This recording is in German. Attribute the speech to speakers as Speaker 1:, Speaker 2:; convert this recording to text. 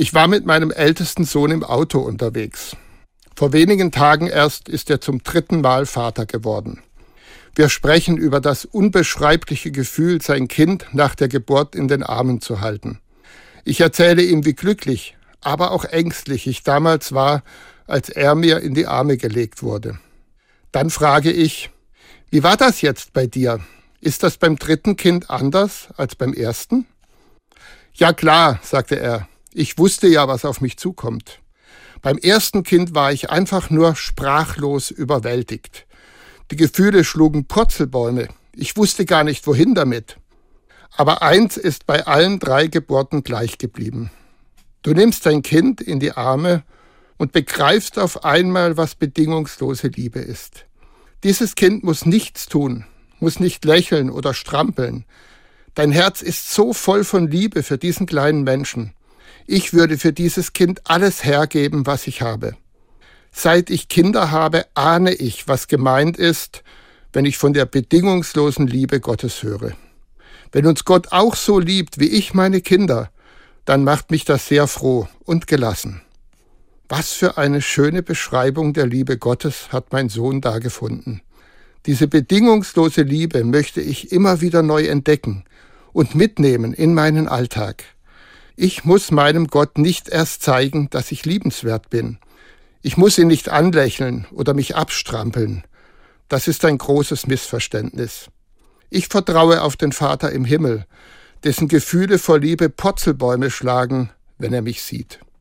Speaker 1: Ich war mit meinem ältesten Sohn im Auto unterwegs. Vor wenigen Tagen erst ist er zum dritten Mal Vater geworden. Wir sprechen über das unbeschreibliche Gefühl, sein Kind nach der Geburt in den Armen zu halten. Ich erzähle ihm, wie glücklich, aber auch ängstlich ich damals war, als er mir in die Arme gelegt wurde. Dann frage ich, wie war das jetzt bei dir? Ist das beim dritten Kind anders als beim ersten? Ja klar, sagte er, ich wusste ja, was auf mich zukommt. Beim ersten Kind war ich einfach nur sprachlos überwältigt. Die Gefühle schlugen Purzelbäume. Ich wusste gar nicht, wohin damit. Aber eins ist bei allen drei Geburten gleich geblieben. Du nimmst dein Kind in die Arme und begreifst auf einmal, was bedingungslose Liebe ist. Dieses Kind muss nichts tun, muss nicht lächeln oder strampeln. Dein Herz ist so voll von Liebe für diesen kleinen Menschen. Ich würde für dieses Kind alles hergeben, was ich habe. Seit ich Kinder habe, ahne ich, was gemeint ist, wenn ich von der bedingungslosen Liebe Gottes höre. Wenn uns Gott auch so liebt wie ich meine Kinder, dann macht mich das sehr froh und gelassen. Was für eine schöne Beschreibung der Liebe Gottes hat mein Sohn da gefunden. Diese bedingungslose Liebe möchte ich immer wieder neu entdecken und mitnehmen in meinen Alltag. Ich muss meinem Gott nicht erst zeigen, dass ich liebenswert bin. Ich muss ihn nicht anlächeln oder mich abstrampeln. Das ist ein großes Missverständnis. Ich vertraue auf den Vater im Himmel, dessen Gefühle vor Liebe Potzelbäume schlagen, wenn er mich sieht.